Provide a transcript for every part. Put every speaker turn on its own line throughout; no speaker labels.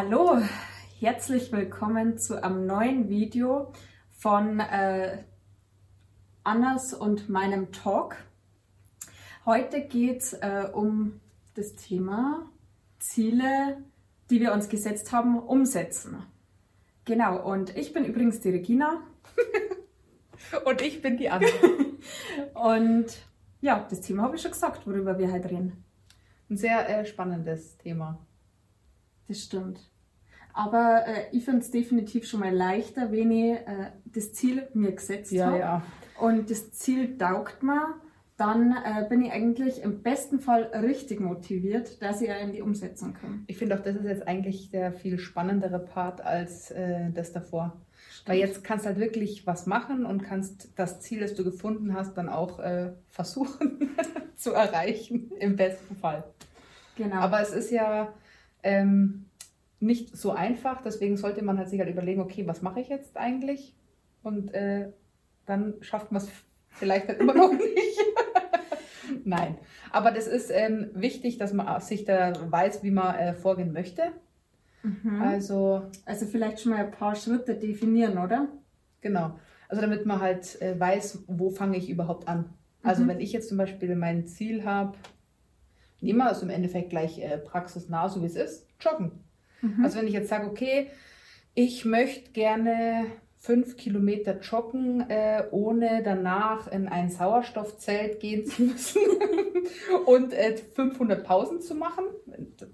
Hallo, herzlich willkommen zu einem neuen Video von äh, Annas und meinem Talk. Heute geht es äh, um das Thema Ziele, die wir uns gesetzt haben, umsetzen. Genau, und ich bin übrigens die Regina.
und ich bin die Anna.
und ja, das Thema habe ich schon gesagt, worüber wir heute reden.
Ein sehr äh, spannendes Thema.
Das stimmt. Aber äh, ich finde es definitiv schon mal leichter, wenn ich äh, das Ziel mir gesetzt
ja,
habe.
Ja.
Und das Ziel taugt mir, dann äh, bin ich eigentlich im besten Fall richtig motiviert, dass ich ja in die Umsetzung komme.
Ich finde auch, das ist jetzt eigentlich der viel spannendere Part als äh, das davor. Stimmt. Weil jetzt kannst du halt wirklich was machen und kannst das Ziel, das du gefunden hast, dann auch äh, versuchen zu erreichen, im besten Fall. Genau. Aber es ist ja ähm, nicht so einfach, deswegen sollte man halt sich halt überlegen, okay, was mache ich jetzt eigentlich? Und äh, dann schafft man es vielleicht halt immer noch nicht. Nein, aber das ist ähm, wichtig, dass man sich da weiß, wie man äh, vorgehen möchte.
Mhm. Also, also vielleicht schon mal ein paar Schritte definieren, oder?
Genau. Also damit man halt äh, weiß, wo fange ich überhaupt an. Also mhm. wenn ich jetzt zum Beispiel mein Ziel habe, nehmen wir also im Endeffekt gleich äh, praxisnah, so wie es ist, joggen. Mhm. Also wenn ich jetzt sage, okay, ich möchte gerne fünf Kilometer joggen, äh, ohne danach in ein Sauerstoffzelt gehen zu müssen und äh, 500 Pausen zu machen,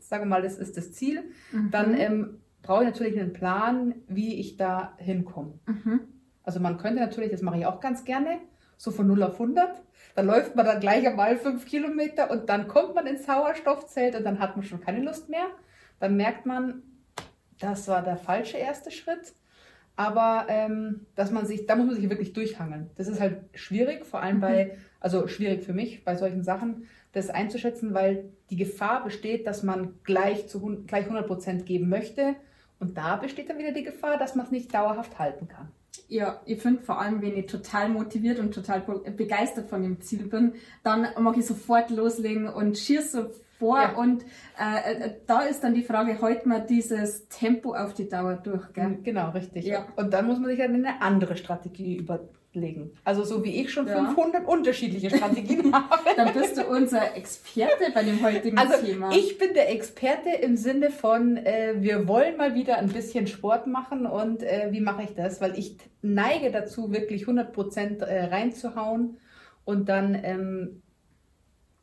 sagen wir mal, das ist das Ziel, mhm. dann ähm, brauche ich natürlich einen Plan, wie ich da hinkomme. Mhm. Also man könnte natürlich, das mache ich auch ganz gerne, so von 0 auf 100. Da läuft man dann gleich einmal fünf Kilometer und dann kommt man ins Sauerstoffzelt und dann hat man schon keine Lust mehr. Dann merkt man, das war der falsche erste Schritt. Aber ähm, dass man sich, da muss man sich wirklich durchhangeln. Das ist halt schwierig, vor allem bei, mhm. also schwierig für mich bei solchen Sachen, das einzuschätzen, weil die Gefahr besteht, dass man gleich zu gleich 100 Prozent geben möchte. Und da besteht dann wieder die Gefahr, dass man es nicht dauerhaft halten kann.
Ja, ich finde vor allem, wenn ich total motiviert und total begeistert von dem Ziel bin, dann mag ich sofort loslegen und schieße vor. Ja. Und äh, äh, da ist dann die Frage, hält man dieses Tempo auf die Dauer durch? Gell?
Genau, richtig. Ja. Und dann muss man sich dann eine andere Strategie überlegen. Also so wie ich schon ja. 500 unterschiedliche Strategien habe.
Dann bist du unser Experte bei dem heutigen
also,
Thema.
Ich bin der Experte im Sinne von, äh, wir wollen mal wieder ein bisschen Sport machen und äh, wie mache ich das? Weil ich neige dazu, wirklich 100 Prozent äh, reinzuhauen und dann ähm,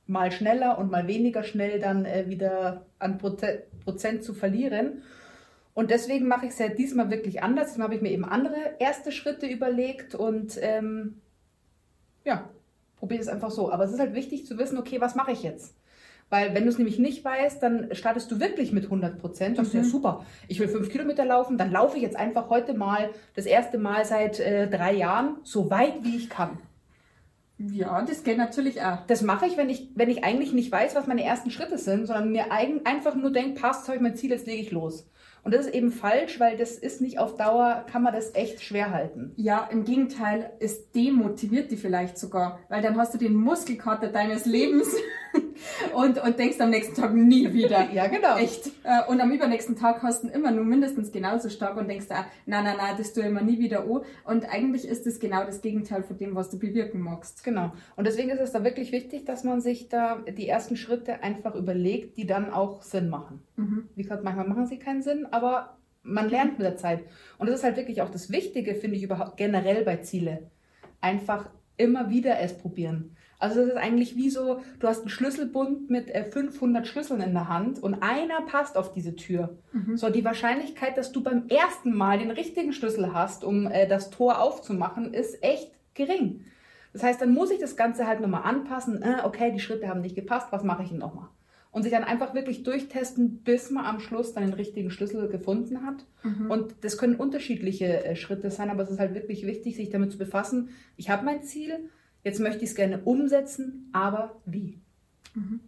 mal schneller und mal weniger schnell dann äh, wieder an Proze Prozent zu verlieren. Und deswegen mache ich es ja diesmal wirklich anders. Diesmal habe ich mir eben andere erste Schritte überlegt und ähm, ja, probiere es einfach so. Aber es ist halt wichtig zu wissen, okay, was mache ich jetzt? Weil wenn du es nämlich nicht weißt, dann startest du wirklich mit 100 Prozent. Das ist ja super. Ich will fünf Kilometer laufen, dann laufe ich jetzt einfach heute mal das erste Mal seit äh, drei Jahren so weit wie ich kann.
Ja, das geht natürlich auch.
Das mache ich, wenn ich, wenn ich eigentlich nicht weiß, was meine ersten Schritte sind, sondern mir eigen, einfach nur denke, passt, habe ich mein Ziel, jetzt lege ich los. Und das ist eben falsch, weil das ist nicht auf Dauer, kann man das echt schwer halten.
Ja, im Gegenteil, es demotiviert die vielleicht sogar, weil dann hast du den Muskelkater deines Lebens und, und denkst am nächsten Tag nie wieder.
ja, genau.
Echt. Äh, und am übernächsten Tag hast du immer nur mindestens genauso stark und denkst, ah, nein, nein, nein, das tue ich immer nie wieder an. Und eigentlich ist es genau das Gegenteil von dem, was du bewirken magst.
Genau. Und deswegen ist es da wirklich wichtig, dass man sich da die ersten Schritte einfach überlegt, die dann auch Sinn machen. Mhm. Wie gesagt, manchmal machen sie keinen Sinn, aber man lernt mit der Zeit. Und das ist halt wirklich auch das Wichtige, finde ich, überhaupt generell bei Ziele. Einfach immer wieder es probieren. Also das ist eigentlich wie so, du hast einen Schlüsselbund mit 500 äh, Schlüsseln in der Hand und einer passt auf diese Tür. Mhm. So, die Wahrscheinlichkeit, dass du beim ersten Mal den richtigen Schlüssel hast, um äh, das Tor aufzumachen, ist echt gering. Das heißt, dann muss ich das Ganze halt nochmal anpassen. Äh, okay, die Schritte haben nicht gepasst, was mache ich denn nochmal? Und sich dann einfach wirklich durchtesten, bis man am Schluss dann den richtigen Schlüssel gefunden hat. Mhm. Und das können unterschiedliche äh, Schritte sein, aber es ist halt wirklich wichtig, sich damit zu befassen. Ich habe mein Ziel, Jetzt möchte ich es gerne umsetzen, aber wie? Mhm.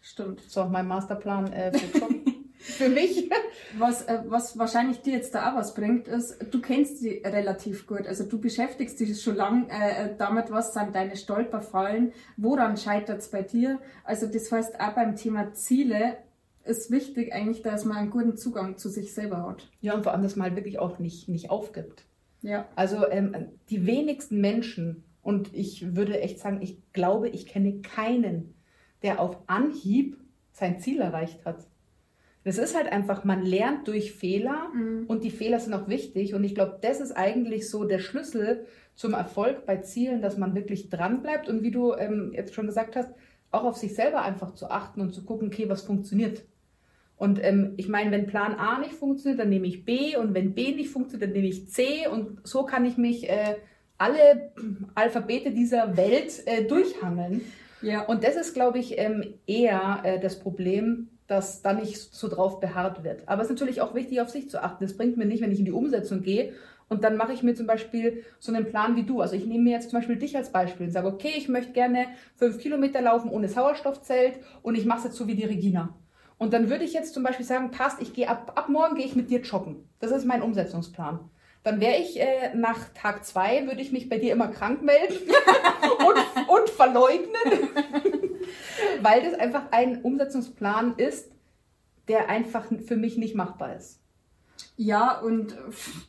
Stimmt.
So, mein Masterplan äh, für, mich.
Was, äh, was wahrscheinlich dir jetzt da auch was bringt, ist, du kennst sie relativ gut. Also du beschäftigst dich schon lange äh, damit, was sind deine Stolperfallen, woran scheitert es bei dir. Also das heißt, auch beim Thema Ziele ist wichtig eigentlich, dass man einen guten Zugang zu sich selber hat.
Ja, und vor allem, dass man halt wirklich auch nicht, nicht aufgibt.
Ja.
Also ähm, die wenigsten Menschen, und ich würde echt sagen, ich glaube, ich kenne keinen, der auf Anhieb sein Ziel erreicht hat. Das ist halt einfach, man lernt durch Fehler
Mhm.
und die Fehler sind auch wichtig. Und ich glaube, das ist eigentlich so der Schlüssel zum Erfolg bei Zielen, dass man wirklich dran bleibt und wie du ähm, jetzt schon gesagt hast, auch auf sich selber einfach zu achten und zu gucken, okay, was funktioniert. Und ähm, ich meine, wenn Plan A nicht funktioniert, dann nehme ich B und wenn B nicht funktioniert, dann nehme ich C und so kann ich mich äh, alle Alphabete dieser Welt äh, durchhangeln.
Ja.
Und das ist, glaube ich, ähm, eher äh, das Problem, dass da nicht so drauf beharrt wird. Aber es ist natürlich auch wichtig, auf sich zu achten. Das bringt mir nicht, wenn ich in die Umsetzung gehe und dann mache ich mir zum Beispiel so einen Plan wie du. Also ich nehme mir jetzt zum Beispiel dich als Beispiel und sage, okay, ich möchte gerne fünf Kilometer laufen ohne Sauerstoffzelt und ich mache es jetzt so wie die Regina. Und dann würde ich jetzt zum Beispiel sagen, passt, ich gehe ab, ab morgen gehe ich mit dir joggen. Das ist mein Umsetzungsplan. Dann wäre ich äh, nach Tag zwei, würde ich mich bei dir immer krank melden und, und verleugnen, weil das einfach ein Umsetzungsplan ist, der einfach für mich nicht machbar ist.
Ja, und pff,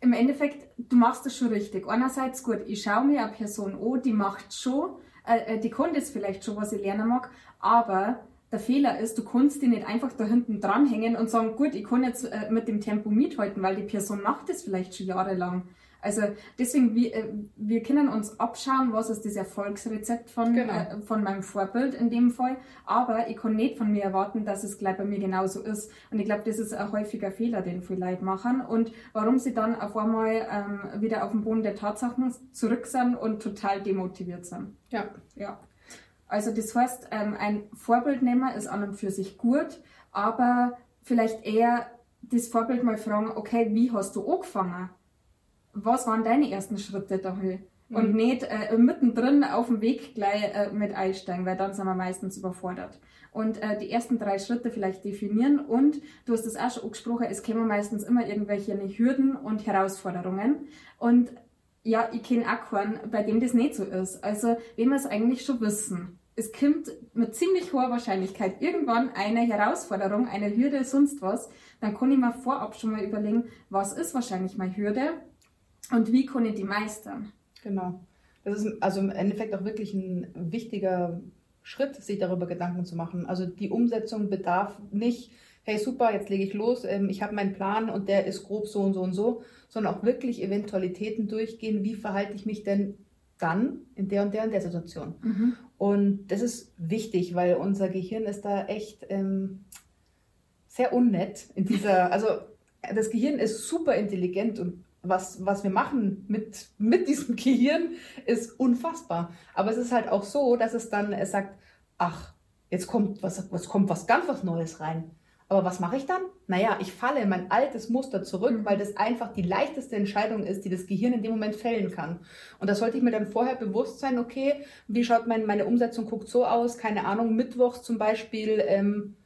im Endeffekt, du machst es schon richtig. Einerseits gut, ich schaue mir eine Person an, die macht schon, äh, äh, die kann das vielleicht schon, was ich lernen mag, aber der Fehler ist, du kannst die nicht einfach da hinten dranhängen und sagen, gut, ich kann jetzt äh, mit dem Tempo mithalten, weil die Person macht das vielleicht schon jahrelang. Also deswegen, wir, äh, wir können uns abschauen, was ist das Erfolgsrezept von,
Genau.
äh, von meinem Vorbild in dem Fall. Aber ich kann nicht von mir erwarten, dass es gleich bei mir genauso ist. Und ich glaube, das ist ein häufiger Fehler, den viele Leute machen. Und warum sie dann auf einmal ähm, wieder auf den Boden der Tatsachen zurück sind und total demotiviert sind.
Ja.
Ja. Also das heißt, ähm, ein Vorbildnehmer ist an und für sich gut, aber vielleicht eher das Vorbild mal fragen, okay, wie hast du angefangen? Was waren deine ersten Schritte dahin? Und
Mhm.
nicht äh, mittendrin auf dem Weg gleich äh, mit einsteigen, weil dann sind wir meistens überfordert. Und äh, die ersten drei Schritte vielleicht definieren und du hast es auch schon angesprochen, es kommen meistens immer irgendwelche Hürden und Herausforderungen. Und ja, ich kenne auch keinen, bei dem das nicht so ist. Also, wenn wir es eigentlich schon wissen, es kommt mit ziemlich hoher Wahrscheinlichkeit irgendwann eine Herausforderung, eine Hürde, sonst was, dann kann ich mir vorab schon mal überlegen, was ist wahrscheinlich meine Hürde und wie kann ich die meistern.
Genau. Das ist also im Endeffekt auch wirklich ein wichtiger Schritt, sich darüber Gedanken zu machen. Also die Umsetzung bedarf nicht, hey super, jetzt lege ich los, ähm, ich habe meinen Plan und der ist grob so und so und so, sondern auch wirklich Eventualitäten durchgehen, wie verhalte ich mich denn dann in der und der und der Situation. Und das ist wichtig, weil unser Gehirn ist da echt ähm, sehr unnett in dieser, also das Gehirn ist super intelligent und was, was wir machen mit, mit diesem Gehirn ist unfassbar. Aber es ist halt auch so, dass es dann es sagt, ach, jetzt kommt was, was kommt was ganz was Neues rein. Aber was mache ich dann? Naja, ich falle in mein altes Muster zurück,
Mhm.
weil das einfach die leichteste Entscheidung ist, die das Gehirn in dem Moment fällen kann. Und da sollte ich mir dann vorher bewusst sein, okay, wie schaut mein, meine Umsetzung, guckt so aus, keine Ahnung, Mittwochs zum Beispiel ähm,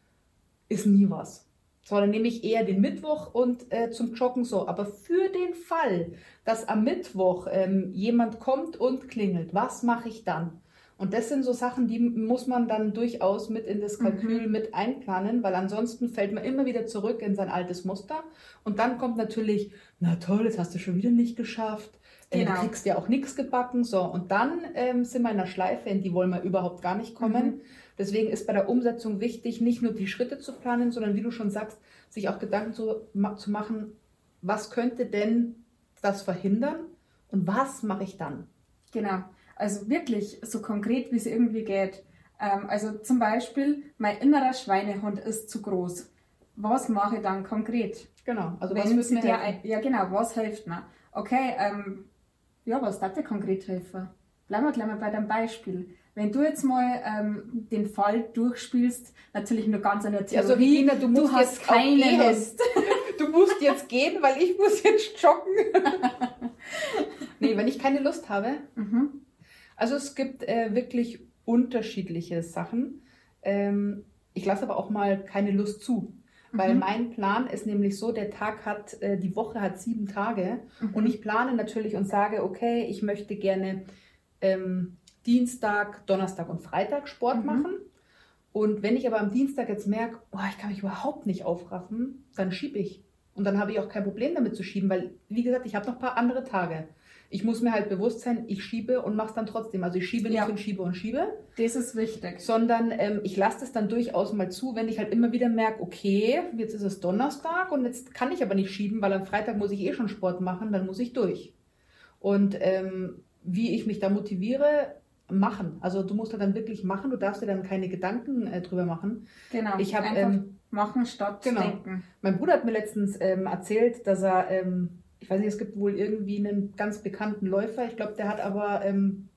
ist nie was. So, dann nehme ich eher den Mittwoch und äh, zum Joggen so. Aber für den Fall, dass am Mittwoch ähm, jemand kommt und klingelt, was mache ich dann? Und das sind so Sachen, die muss man dann durchaus mit in das Kalkül mit einplanen, weil ansonsten fällt man immer wieder zurück in sein altes Muster. Und dann kommt natürlich, na toll, das hast du schon wieder nicht geschafft. Äh,
Genau.
Du kriegst ja auch nichts gebacken. So, und dann ähm, sind wir in einer Schleife, in die wollen wir überhaupt gar nicht kommen. Deswegen ist bei der Umsetzung wichtig, nicht nur die Schritte zu planen, sondern wie du schon sagst, sich auch Gedanken zu, ma zu machen, was könnte denn das verhindern und was mache ich dann?
Genau. Also wirklich so konkret, wie es irgendwie geht. Ähm, also zum Beispiel, mein innerer Schweinehund ist zu groß. Was mache ich dann konkret?
Genau, also was
Wenn
mir
der,
helfen?
ja genau, was hilft mir? Okay, ähm, ja, was darf dir konkret helfen? Bleiben wir gleich mal bei deinem Beispiel. Wenn du jetzt mal ähm, den Fall durchspielst, natürlich nur ganz in der Theorie,
Also Regina, du musst
hast keine. Lust.
Du musst jetzt gehen, weil ich muss jetzt joggen. nee, wenn ich keine Lust habe.
Mhm.
Also es gibt äh, wirklich unterschiedliche Sachen. Ähm, ich lasse aber auch mal keine Lust zu. Weil
Mhm.
mein Plan ist nämlich so, der Tag hat, äh, die Woche hat sieben Tage
Mhm.
und ich plane natürlich und sage, okay, ich möchte gerne ähm, Dienstag, Donnerstag und Freitag Sport
Mhm.
machen. Und wenn ich aber am Dienstag jetzt merke, oh, ich kann mich überhaupt nicht aufraffen, dann schiebe ich. Und dann habe ich auch kein Problem damit zu schieben, weil, wie gesagt, ich habe noch ein paar andere Tage. Ich muss mir halt bewusst sein, ich schiebe und mache es dann trotzdem. Also ich schiebe nicht
Ja.
und schiebe und schiebe,
Das ist wichtig.
sondern ähm, ich lasse das dann durchaus mal zu, wenn ich halt immer wieder merke, okay, jetzt ist es Donnerstag und jetzt kann ich aber nicht schieben, weil am Freitag muss ich eh schon Sport machen, dann muss ich durch. Und ähm, wie ich mich da motiviere, machen. Also du musst halt dann wirklich machen, du darfst dir dann keine Gedanken äh, drüber machen.
Genau.
Ich habe ähm,
machen statt
genau.
denken.
mein Bruder hat mir letztens ähm, erzählt, dass er, ähm, ich weiß nicht, es gibt wohl irgendwie einen ganz bekannten Läufer. Ich glaube, der hat aber ähm,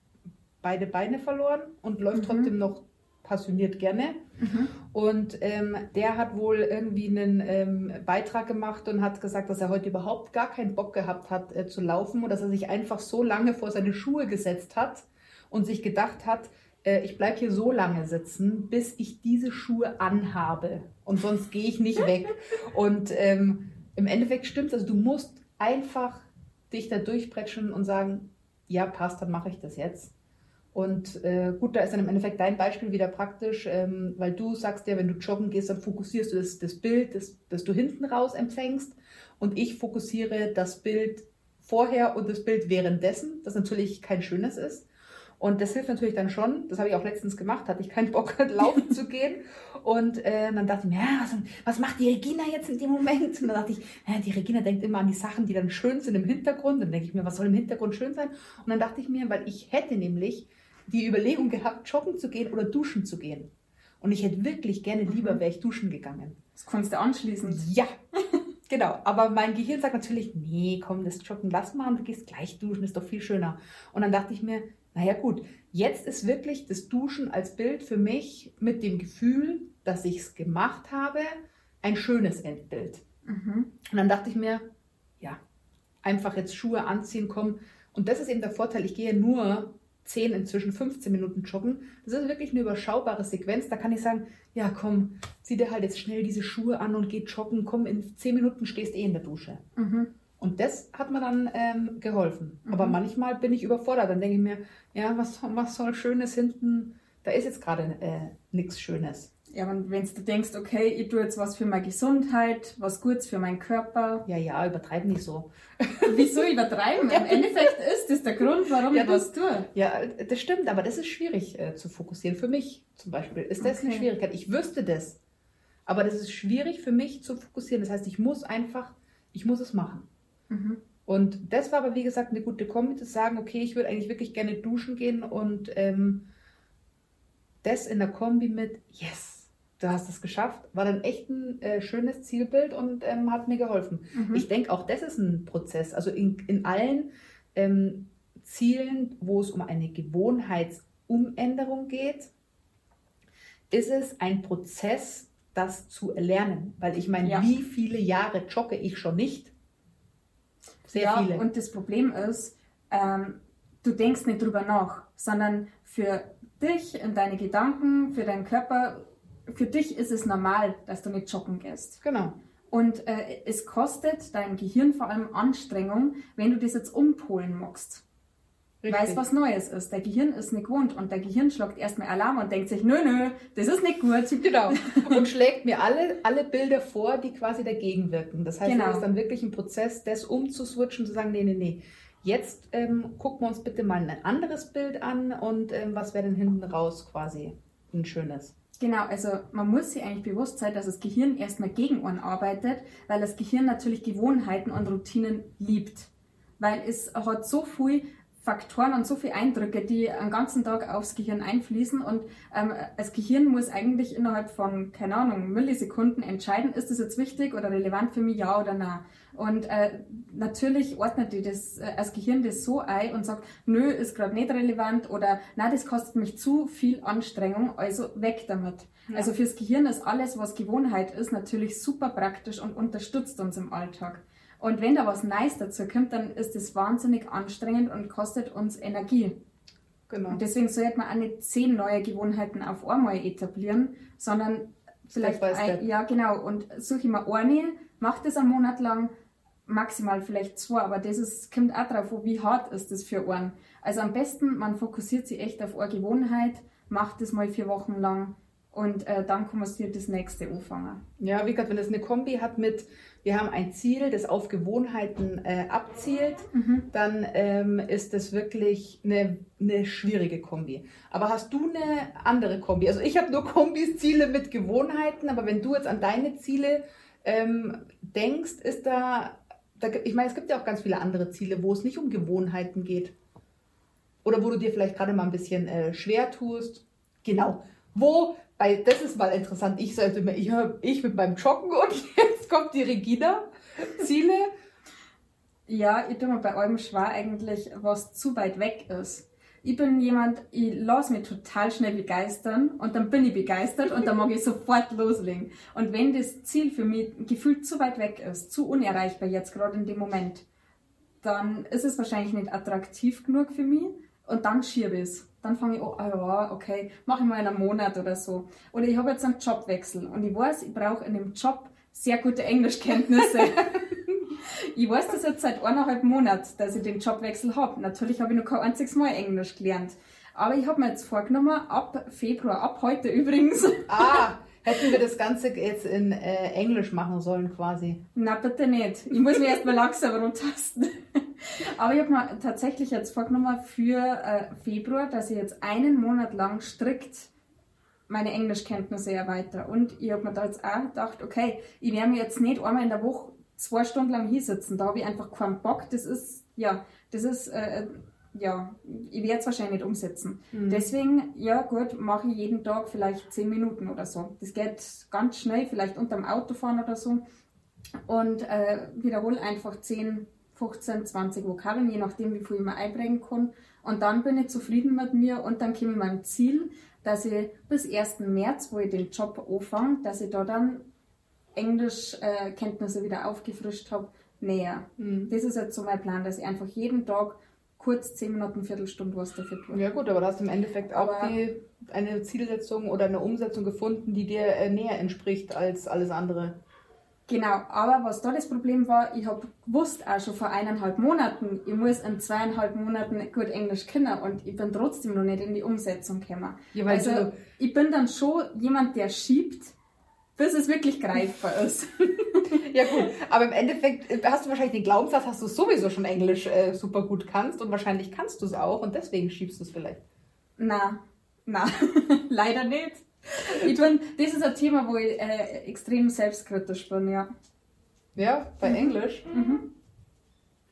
beide Beine verloren und läuft
Mhm.
trotzdem noch passioniert gerne.
Mhm.
Und ähm, der hat wohl irgendwie einen ähm, Beitrag gemacht und hat gesagt, dass er heute überhaupt gar keinen Bock gehabt hat äh, zu laufen und dass er sich einfach so lange vor seine Schuhe gesetzt hat und sich gedacht hat, äh, ich bleibe hier so lange sitzen, bis ich diese Schuhe anhabe und sonst gehe ich nicht weg. Und ähm, im Endeffekt stimmt also du musst einfach dich da durchbretschen und sagen, ja passt, dann mache ich das jetzt. Und äh, gut, da ist dann im Endeffekt dein Beispiel wieder praktisch, ähm, weil du sagst ja, wenn du joggen gehst, dann fokussierst du das, das Bild, das, das du hinten raus empfängst. Und ich fokussiere das Bild vorher und das Bild währenddessen, das natürlich kein schönes ist. Und das hilft natürlich dann schon. Das habe ich auch letztens gemacht, hatte ich keinen Bock, laufen zu gehen. Und äh, dann dachte ich mir, ja, was, was macht die Regina jetzt in dem Moment? Und dann dachte ich, ja, die Regina denkt immer an die Sachen, die dann schön sind im Hintergrund. Dann denke ich mir, was soll im Hintergrund schön sein? Und dann dachte ich mir, weil ich hätte nämlich die Überlegung gehabt, joggen zu gehen oder duschen zu gehen. Und ich hätte wirklich gerne lieber,
Mhm.
wäre ich duschen gegangen.
Das kannst du anschließend.
Ja, genau. Aber mein Gehirn sagt natürlich, nee, komm, das Joggen lass mal und du gehst gleich duschen, ist doch viel schöner. Und dann dachte ich mir, naja gut, jetzt ist wirklich das Duschen als Bild für mich mit dem Gefühl, dass ich es gemacht habe, ein schönes Endbild.
Mhm.
Und dann dachte ich mir, ja, einfach jetzt Schuhe anziehen, kommen. Und das ist eben der Vorteil, ich gehe nur 10, inzwischen 15 Minuten joggen. Das ist wirklich eine überschaubare Sequenz. Da kann ich sagen, ja komm, zieh dir halt jetzt schnell diese Schuhe an und geh joggen. Komm, in 10 Minuten stehst eh in der Dusche.
Mhm.
Und das hat mir dann ähm, geholfen.
Mhm.
Aber manchmal bin ich überfordert. Dann denke ich mir, ja, was, was soll Schönes hinten? Da ist jetzt gerade äh, nichts Schönes.
Ja, und wenn du denkst, okay, ich tue jetzt was für meine Gesundheit, was Gutes für meinen Körper,
Ja, ja, übertreib nicht so.
wieso übertreiben? Im Endeffekt ist das der Grund, warum
Ja,
ich was tue.
Ja, das stimmt, aber das ist schwierig äh, zu fokussieren. Für mich zum Beispiel ist das eine
Okay.
Schwierigkeit. Ich wüsste das, aber das ist schwierig für mich zu fokussieren. Das heißt, ich muss einfach, ich muss es machen.
Mhm.
Und das war aber, wie gesagt, eine gute Kombi, zu sagen, okay, ich würde eigentlich wirklich gerne duschen gehen und ähm, das in der Kombi mit, yes, du hast es geschafft, war dann echt ein äh, schönes Zielbild und ähm, hat mir geholfen.
Mhm.
Ich denke, auch das ist ein Prozess. Also in, in allen ähm, Zielen, wo es um eine Gewohnheitsumänderung geht, ist es ein Prozess, das zu erlernen. Weil ich meine,
Ja.
wie viele Jahre jogge ich schon nicht? Sehr
ja,
viele.
und das Problem ist, ähm, du denkst nicht drüber nach, sondern für dich und deine Gedanken, für deinen Körper, für dich ist es normal, dass du nicht joggen gehst.
genau.
Und äh, es kostet dein Gehirn vor allem Anstrengung, wenn du das jetzt umpolen magst.
Richtig.
Weil es was Neues ist. Der Gehirn ist nicht gewohnt und der Gehirn schlägt erstmal Alarm und denkt sich, nö, nö, das ist nicht gut.
Genau. Und schlägt mir alle, alle Bilder vor, die quasi dagegen wirken. Das heißt,
Genau.
es ist dann wirklich ein Prozess, das umzuswitchen, zu sagen, nee, nee, nee. Jetzt ähm, gucken wir uns bitte mal ein anderes Bild an und ähm, was wäre denn hinten raus quasi ein schönes.
Genau, also man muss sich eigentlich bewusst sein, dass das Gehirn erstmal gegen einen arbeitet, weil das Gehirn natürlich Gewohnheiten und Routinen liebt. Weil es hat so viel Faktoren und so viele Eindrücke, die einen ganzen Tag aufs Gehirn einfließen und ähm, das Gehirn muss eigentlich innerhalb von, keine Ahnung, Millisekunden entscheiden, ist das jetzt wichtig oder relevant für mich, ja oder nein. Und äh, natürlich ordnet die das, äh, das Gehirn das so ein und sagt, nö, ist gerade nicht relevant oder na, das kostet mich zu viel Anstrengung, also weg damit.
Ja.
Also fürs Gehirn ist alles, was Gewohnheit ist, natürlich super praktisch und unterstützt uns im Alltag. Und wenn da was Neues dazu kommt, dann ist das wahnsinnig anstrengend und kostet uns Energie.
Genau.
Und deswegen sollte man auch nicht zehn neue Gewohnheiten auf einmal etablieren, sondern vielleicht ein, ja genau und suche ich mir eine, mache das einen Monat lang, maximal vielleicht zwei, aber das ist, kommt auch drauf, wie hart ist das für einen. Also am besten, man fokussiert sich echt auf eine Gewohnheit, macht das mal vier Wochen lang und äh, dann kann man das nächste anfangen.
Ja, wie gesagt, wenn es eine Kombi hat mit, wir haben ein Ziel, das auf Gewohnheiten äh, abzielt, mhm. dann ähm, ist das wirklich eine, eine schwierige Kombi. Aber hast du eine andere Kombi? Also ich habe nur Kombis, Ziele mit Gewohnheiten, aber wenn du jetzt an deine Ziele ähm, denkst, ist da, da, ich meine, es gibt ja auch ganz viele andere Ziele, wo es nicht um Gewohnheiten geht. Oder wo du dir vielleicht gerade mal ein bisschen äh, schwer tust. Genau. Wo weil das ist mal interessant. Ich sollte immer, ich, ich mit meinem Joggen und jetzt kommt die Regina. Ziele?
Ja, ich tue mir bei eurem schwer eigentlich, was zu weit weg ist. Ich bin jemand, ich lasse mich total schnell begeistern und dann bin ich begeistert und dann mag ich sofort loslegen. Und wenn das Ziel für mich gefühlt zu weit weg ist, zu unerreichbar jetzt gerade in dem Moment, dann ist es wahrscheinlich nicht attraktiv genug für mich und dann schiebe ich es dann fange ich an, ah ja, okay, mache ich mal in einem Monat oder so. Oder ich habe jetzt einen Jobwechsel und ich weiß, ich brauche in dem Job sehr gute Englischkenntnisse. ich weiß das jetzt seit eineinhalb Monaten, dass ich den Jobwechsel habe. Natürlich habe ich noch kein einziges Mal Englisch gelernt. Aber ich habe mir jetzt vorgenommen, ab Februar, ab heute übrigens.
Ah, hätten wir das Ganze jetzt in äh, Englisch machen sollen quasi.
Na, bitte nicht. Ich muss mich erstmal langsam runtertasten. Aber ich habe mir tatsächlich jetzt vorgenommen für äh, Februar, dass ich jetzt einen Monat lang strikt meine Englischkenntnisse erweitere. Und ich habe mir da jetzt auch gedacht, okay, ich werde mir jetzt nicht einmal in der Woche zwei Stunden lang hier sitzen. Da habe ich einfach keinen Bock. Das ist, ja, das ist, äh, ja, ich werde es wahrscheinlich nicht umsetzen. Mhm. Deswegen, ja gut, mache ich jeden Tag vielleicht zehn Minuten oder so. Das geht ganz schnell, vielleicht unterm Autofahren oder so. Und äh, wiederhole einfach zehn 15, 20 Vokabeln, je nachdem, wie viel ich mir einbringen kann. Und dann bin ich zufrieden mit mir und dann komme ich meinem Ziel, dass ich bis 1. März, wo ich den Job anfange, dass ich da dann Englischkenntnisse äh, wieder aufgefrischt habe, näher. Mhm. Das ist jetzt so mein Plan, dass ich einfach jeden Tag kurz 10 Minuten, Viertelstunde was dafür tue.
Ja gut, aber du hast im Endeffekt auch die, eine Zielsetzung oder eine Umsetzung gefunden, die dir äh, näher entspricht als alles andere.
Genau, aber was da das Problem war, ich habe gewusst auch schon vor eineinhalb Monaten, ich muss in zweieinhalb Monaten gut Englisch können und ich bin trotzdem noch nicht in die Umsetzung gekommen. Ja, also du... ich bin dann schon jemand, der schiebt, bis es wirklich greifbar ist.
ja gut, aber im Endeffekt äh, hast du wahrscheinlich den Glaubenssatz, dass du sowieso schon Englisch äh, super gut kannst und wahrscheinlich kannst du es auch und deswegen schiebst du es vielleicht.
Na, na, leider nicht. Ich bin, das ist ein Thema, wo ich äh, extrem selbstkritisch bin, ja.
Ja, bei mhm. Englisch? Mhm.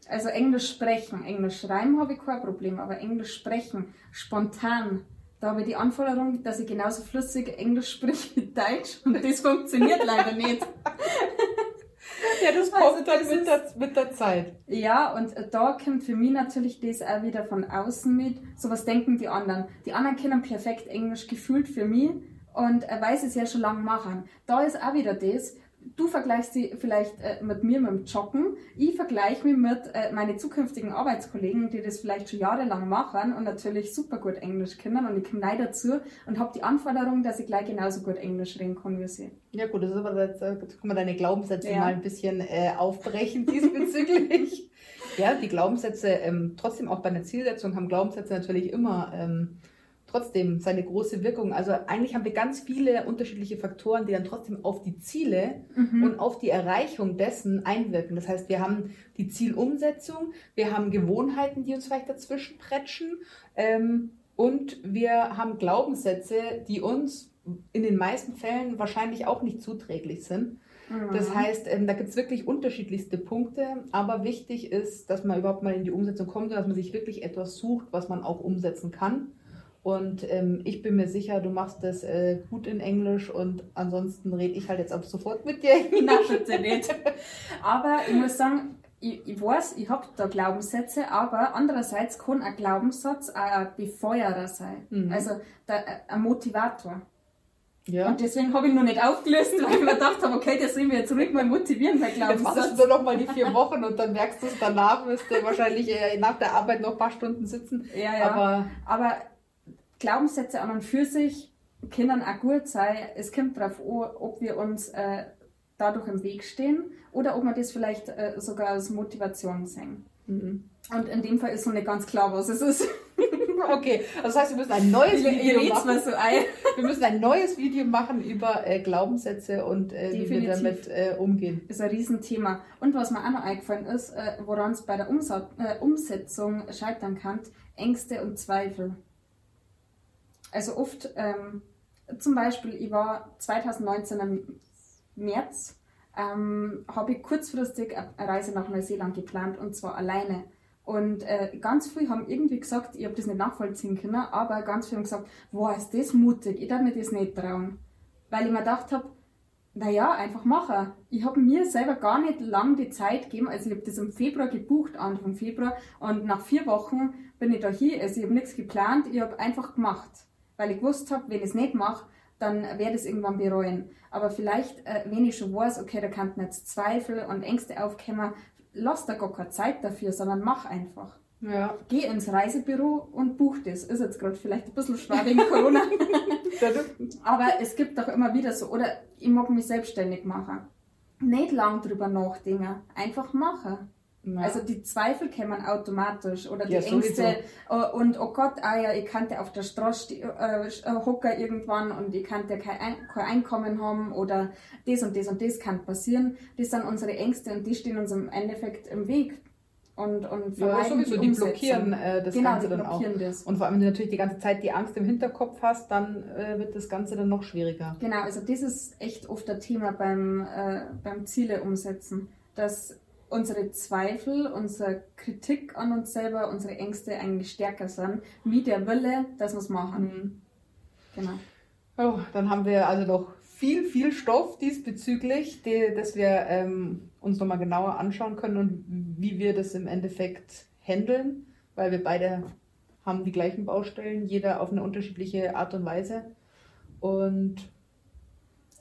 Also Englisch sprechen, Englisch schreiben habe ich kein Problem, aber Englisch sprechen, spontan, da habe ich die Anforderung, dass ich genauso flüssig Englisch spreche wie Deutsch und das funktioniert leider nicht.
Ja, das kommt also, dann mit, der, mit der Zeit.
Ja, und da kommt für mich natürlich das auch wieder von außen mit. So was denken die anderen. Die anderen können perfekt Englisch gefühlt für mich und er weiß es ja schon lange machen. Da ist auch wieder das, du vergleichst sie vielleicht äh, mit mir mit dem Joggen, ich vergleiche mich mit äh, meinen zukünftigen Arbeitskollegen, die das vielleicht schon jahrelang machen und natürlich super gut Englisch können und ich komme neu dazu und habe die Anforderung, dass ich gleich genauso gut Englisch reden kann wie sie.
Ja gut, das ist aber jetzt, äh, jetzt kann man deine Glaubenssätze ja. mal ein bisschen äh, aufbrechen diesbezüglich. ja, die Glaubenssätze, ähm, trotzdem auch bei einer Zielsetzung haben Glaubenssätze natürlich immer ähm, trotzdem seine große Wirkung. Also eigentlich haben wir ganz viele unterschiedliche Faktoren, die dann trotzdem auf die Ziele mhm. und auf die Erreichung dessen einwirken. Das heißt, wir haben die Zielumsetzung, wir haben Gewohnheiten, die uns vielleicht dazwischen prätschen ähm, und wir haben Glaubenssätze, die uns in den meisten Fällen wahrscheinlich auch nicht zuträglich sind. Mhm. Das heißt, ähm, da gibt es wirklich unterschiedlichste Punkte, aber wichtig ist, dass man überhaupt mal in die Umsetzung kommt und dass man sich wirklich etwas sucht, was man auch umsetzen kann und ähm, ich bin mir sicher, du machst das äh, gut in Englisch und ansonsten rede ich halt jetzt ab sofort mit dir.
Na, bitte nicht. Aber ich muss sagen, ich, ich weiß, ich habe da Glaubenssätze, aber andererseits kann ein Glaubenssatz auch ein Befeuerer sein. Mhm. Also der, ein Motivator. Ja. Und deswegen habe ich noch nicht aufgelöst, weil ich mir gedacht habe, okay, das sehen wir jetzt ruhig mal motivieren bei
Glaubenssatz. Jetzt machst du noch mal die vier Wochen und dann merkst du es danach, wirst du wahrscheinlich nach der Arbeit noch ein paar Stunden sitzen.
Ja, ja. Aber, aber Glaubenssätze an und für sich können auch gut sein. Es kommt darauf an, ob wir uns äh, dadurch im Weg stehen oder ob wir das vielleicht äh, sogar als Motivation sehen. Mhm. Und in dem Fall ist noch nicht ganz klar, was es ist.
okay, also das heißt, wir müssen ein neues Video machen.
so ein.
Wir müssen ein neues Video machen über äh, Glaubenssätze und äh, wie wir damit äh, umgehen.
ist ein Riesenthema. Und was mir auch noch eingefallen ist, äh, woran es bei der Umsa äh, Umsetzung scheitern kann, Ängste und Zweifel. Also oft, ähm, zum Beispiel, ich war 2019 im März, ähm, habe ich kurzfristig eine Reise nach Neuseeland geplant und zwar alleine. Und äh, ganz früh haben irgendwie gesagt, ich habe das nicht nachvollziehen können, aber ganz früh haben gesagt, wow, ist das mutig, ich darf mir das nicht trauen. Weil ich mir gedacht habe, naja, einfach machen. Ich habe mir selber gar nicht lang die Zeit gegeben. Also ich habe das im Februar gebucht, Anfang Februar. Und nach vier Wochen bin ich da hier. Also ich habe nichts geplant, ich habe einfach gemacht. Weil ich gewusst habe, wenn ich es nicht mache, dann werde ich es irgendwann bereuen. Aber vielleicht, äh, wenn ich schon weiß, okay, da kann jetzt Zweifel und Ängste aufkommen, lass da gar keine Zeit dafür, sondern mach einfach.
Ja.
Geh ins Reisebüro und buch das. Ist jetzt gerade vielleicht ein bisschen schwer wegen Corona. Aber es gibt doch immer wieder so, oder ich mag mich selbstständig machen. Nicht lang drüber nachdenken, einfach machen.
Ja.
Also die Zweifel kommen automatisch oder die
Ja,
Ängste
sowieso.
und oh Gott, ah ja, ich kannte auf der Straße äh, äh, hocker irgendwann und ich kannte kein, Ein kein Einkommen haben oder das und das und das kann passieren. Das sind unsere Ängste und die stehen uns im Endeffekt im Weg und, und
ja, sowieso, die
Umsetzung.
blockieren äh, das
genau,
Ganze
die
dann auch.
das.
Und vor allem, wenn du natürlich die ganze Zeit die Angst im Hinterkopf hast, dann äh, wird das Ganze dann noch schwieriger.
Genau, also das ist echt oft ein Thema beim, äh, beim Ziele umsetzen, dass unsere Zweifel, unsere Kritik an uns selber, unsere Ängste eigentlich stärker sind, wie der Wille, dass wir es machen. Genau.
Oh, dann haben wir also noch viel, viel Stoff diesbezüglich, die, dass wir ähm, uns nochmal genauer anschauen können und wie wir das im Endeffekt handeln, weil wir beide haben die gleichen Baustellen, jeder auf eine unterschiedliche Art und Weise. Und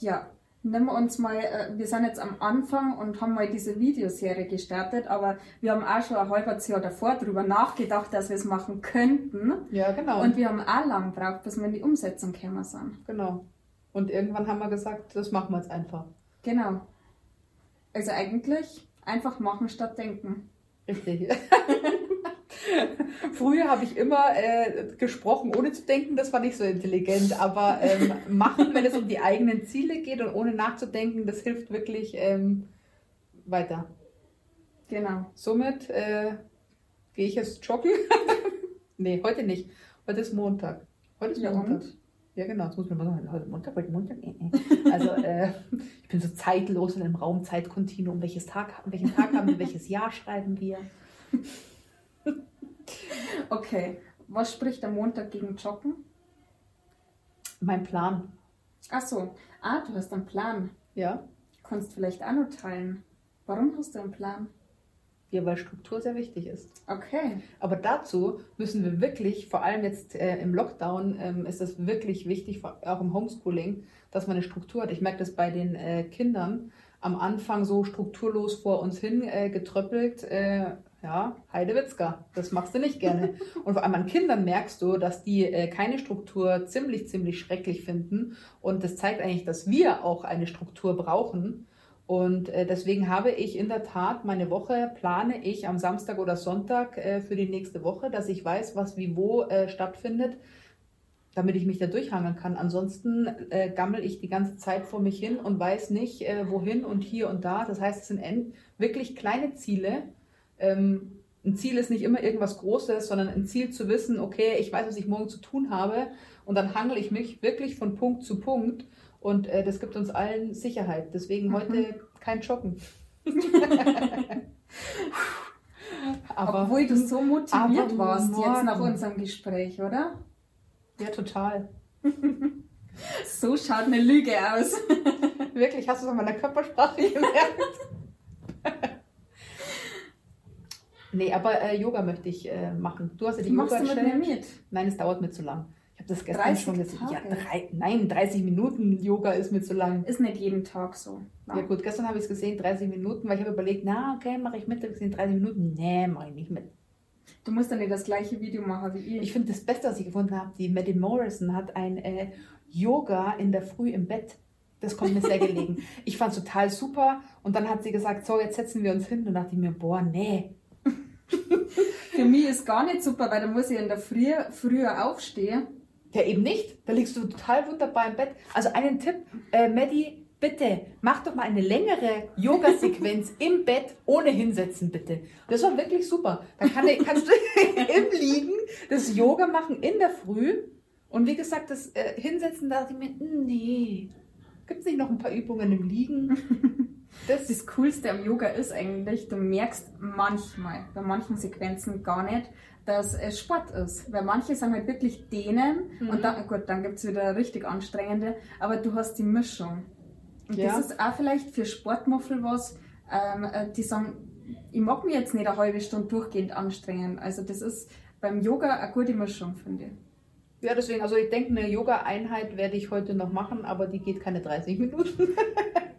Ja, nehmen wir uns mal, äh, wir sind jetzt am Anfang und haben mal diese Videoserie gestartet, aber wir haben auch schon ein halbes Jahr davor darüber nachgedacht, dass wir es machen könnten.
ja, genau.
Und wir haben auch lang gebraucht, bis wir in die Umsetzung gekommen sind.
genau. Und irgendwann haben wir gesagt, das machen wir jetzt einfach.
Genau. Also eigentlich einfach machen statt denken.
Richtig. Früher habe ich immer äh, gesprochen, ohne zu denken, das war nicht so intelligent, aber ähm, machen, wenn es um die eigenen Ziele geht und ohne nachzudenken, das hilft wirklich ähm, weiter.
Genau.
Somit äh, gehe ich jetzt joggen. nee, heute nicht. Heute ist Montag. Heute ist
Ja,
Montag.
und?
Ja, genau. Das muss man mal sagen. Heute Montag, heute Montag. Äh, äh. Also, äh, ich bin so zeitlos in einem Raum, Zeitkontinuum. Welches Tag, welchen Tag haben wir, welches Jahr schreiben wir?
Okay. Was spricht am Montag gegen Joggen?
Mein Plan.
Ach so. Ah, du hast einen Plan.
Ja.
Kannst vielleicht auch noch teilen. Warum hast du einen Plan?
Ja, weil Struktur sehr wichtig ist.
Okay.
Aber dazu müssen wir wirklich, vor allem jetzt äh, im Lockdown, ähm, ist das wirklich wichtig, auch im Homeschooling, dass man eine Struktur hat. Ich merke das bei den äh, Kindern am Anfang so strukturlos vor uns hin äh, getröppelt. Ja, Heidewitzka, das machst du nicht gerne. Und vor allem an Kindern merkst du, dass die äh, keine Struktur ziemlich, ziemlich schrecklich finden. Und das zeigt eigentlich, dass wir auch eine Struktur brauchen. Und äh, deswegen habe ich in der Tat meine Woche, plane ich am Samstag oder Sonntag äh, für die nächste Woche, dass ich weiß, was wie wo äh, stattfindet, damit ich mich da durchhangeln kann. Ansonsten äh, gammel ich die ganze Zeit vor mich hin und weiß nicht, äh, wohin und hier und da. Das heißt, es sind wirklich kleine Ziele. Ähm, ein Ziel ist nicht immer irgendwas Großes, sondern ein Ziel zu wissen, okay, ich weiß, was ich morgen zu tun habe und dann hangel ich mich wirklich von Punkt zu Punkt und äh, das gibt uns allen Sicherheit. Deswegen
Mhm.
heute kein Joggen. aber
Obwohl du so motiviert warst jetzt nach
morgen.
unserem Gespräch, oder?
ja, total.
So schaut eine Lüge aus.
Wirklich, hast du es an meiner Körpersprache gemerkt? Nee, aber äh, Yoga möchte ich äh, machen. Du hast ja die
Machst du mit mir mit?
Nein, es dauert mir zu lang. Ich habe das gestern
30
schon gesehen. Ja, drei, nein, 30 Minuten Yoga ist mir zu lang.
Ist nicht jeden Tag so.
Ja gut, gestern habe ich es gesehen, 30 Minuten, weil ich habe überlegt, na okay, mache ich mit. Ich habe gesehen, 30 Minuten. Nee, mache ich nicht mit.
Du musst dann nicht das gleiche Video machen wie ich.
Ich finde das Beste, was ich gefunden habe, die Maddie Morrison hat ein äh, Yoga in der Früh im Bett. Das kommt mir sehr gelegen. Ich fand es total super. Und dann hat sie gesagt, so, jetzt setzen wir uns hin. Und dachte ich mir, boah, nee.
Für mich ist gar nicht super, weil da muss ich in der Früh früher aufstehen.
Ja, eben nicht. Da liegst du total wunderbar im Bett. Also einen Tipp, äh, Maddie, bitte, mach doch mal eine längere Yoga-Sequenz im Bett ohne hinsetzen, bitte. Das war wirklich super. Da kann, kannst du im Liegen das Yoga machen in der Früh. Und wie gesagt, das äh, Hinsetzen, da dachte ich mir, nee, gibt es nicht noch ein paar Übungen im Liegen?
Das, das Coolste am Yoga ist eigentlich, du merkst manchmal, bei manchen Sequenzen gar nicht, dass es Sport ist. Weil manche sagen halt wirklich dehnen mhm. und dann, gut, dann gibt es wieder richtig anstrengende, aber du hast die Mischung. Und ja. das ist auch vielleicht für Sportmuffel was, ähm, äh, die sagen, ich mag mich jetzt nicht eine halbe Stunde durchgehend anstrengen. Also das ist beim Yoga eine gute Mischung, finde ich.
Ja, deswegen, also ich denke, eine Yoga-Einheit werde ich heute noch machen, aber die geht keine 30 Minuten.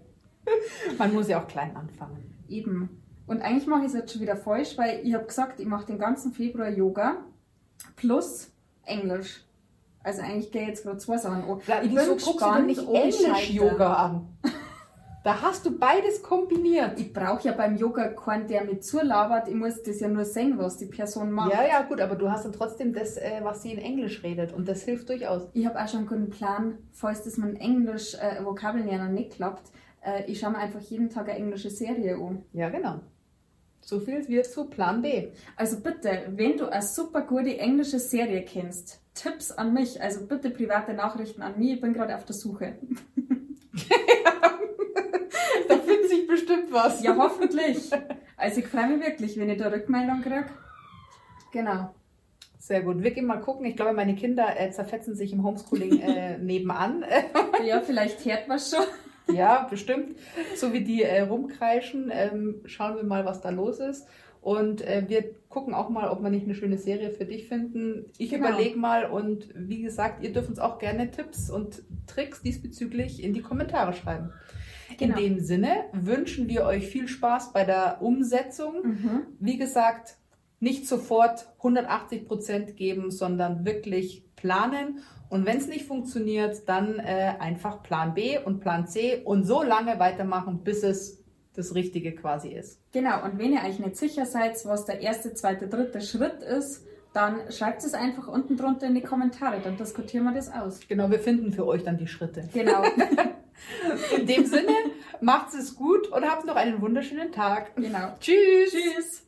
Man muss ja auch klein anfangen.
Eben. Und eigentlich mache ich es jetzt schon wieder falsch, weil ich habe gesagt, ich mache den ganzen Februar Yoga plus Englisch. Also eigentlich gehe ich jetzt gerade zwei Sachen an.
Ich bin so gespannt, nicht Englisch-Yoga an. Da hast du beides kombiniert.
Ich brauche ja beim Yoga keinen, der mit zulabert. Ich muss das ja nur sehen, was die Person macht.
Ja, ja, gut, aber du hast dann trotzdem das, äh, was sie in Englisch redet. Und das hilft durchaus.
Ich habe auch schon einen guten Plan, falls das mit Englisch äh, Vokabeln ja noch nicht klappt. Äh, ich schaue mir einfach jeden Tag eine englische Serie an.
Ja, genau. So viel wird zu Plan B.
Also bitte, wenn du eine super gute englische Serie kennst, Tipps an mich, also bitte private Nachrichten an mich, ich bin gerade auf der Suche.
da findet sich bestimmt was.
Ja, hoffentlich. Also ich freue mich wirklich, wenn ich da Rückmeldung kriege. Genau.
Sehr gut. Wir gehen mal gucken. Ich glaube, meine Kinder äh, zerfetzen sich im Homeschooling äh, nebenan.
ja, vielleicht hört man schon.
Ja, bestimmt. So wie die äh, rumkreischen, ähm, schauen wir mal, was da los ist. Und äh, wir gucken auch mal, ob wir nicht eine schöne Serie für dich finden. Ich genau. überlege mal und wie gesagt, ihr dürft uns auch gerne Tipps und Tricks diesbezüglich in die Kommentare schreiben. Genau. In dem Sinne wünschen wir euch viel Spaß bei der Umsetzung. Mhm. Wie gesagt, nicht sofort 180 Prozent geben, sondern wirklich planen und wenn es nicht funktioniert, dann äh, einfach Plan B und Plan C und so lange weitermachen, bis es das Richtige quasi ist.
Genau, und wenn ihr euch nicht sicher seid, was der erste, zweite, dritte Schritt ist, dann schreibt es einfach unten drunter in die Kommentare, dann diskutieren wir das aus.
Genau, wir finden für euch dann die Schritte.
Genau.
in dem Sinne, macht es gut und habt noch einen wunderschönen Tag.
Genau.
Tschüss.
Tschüss.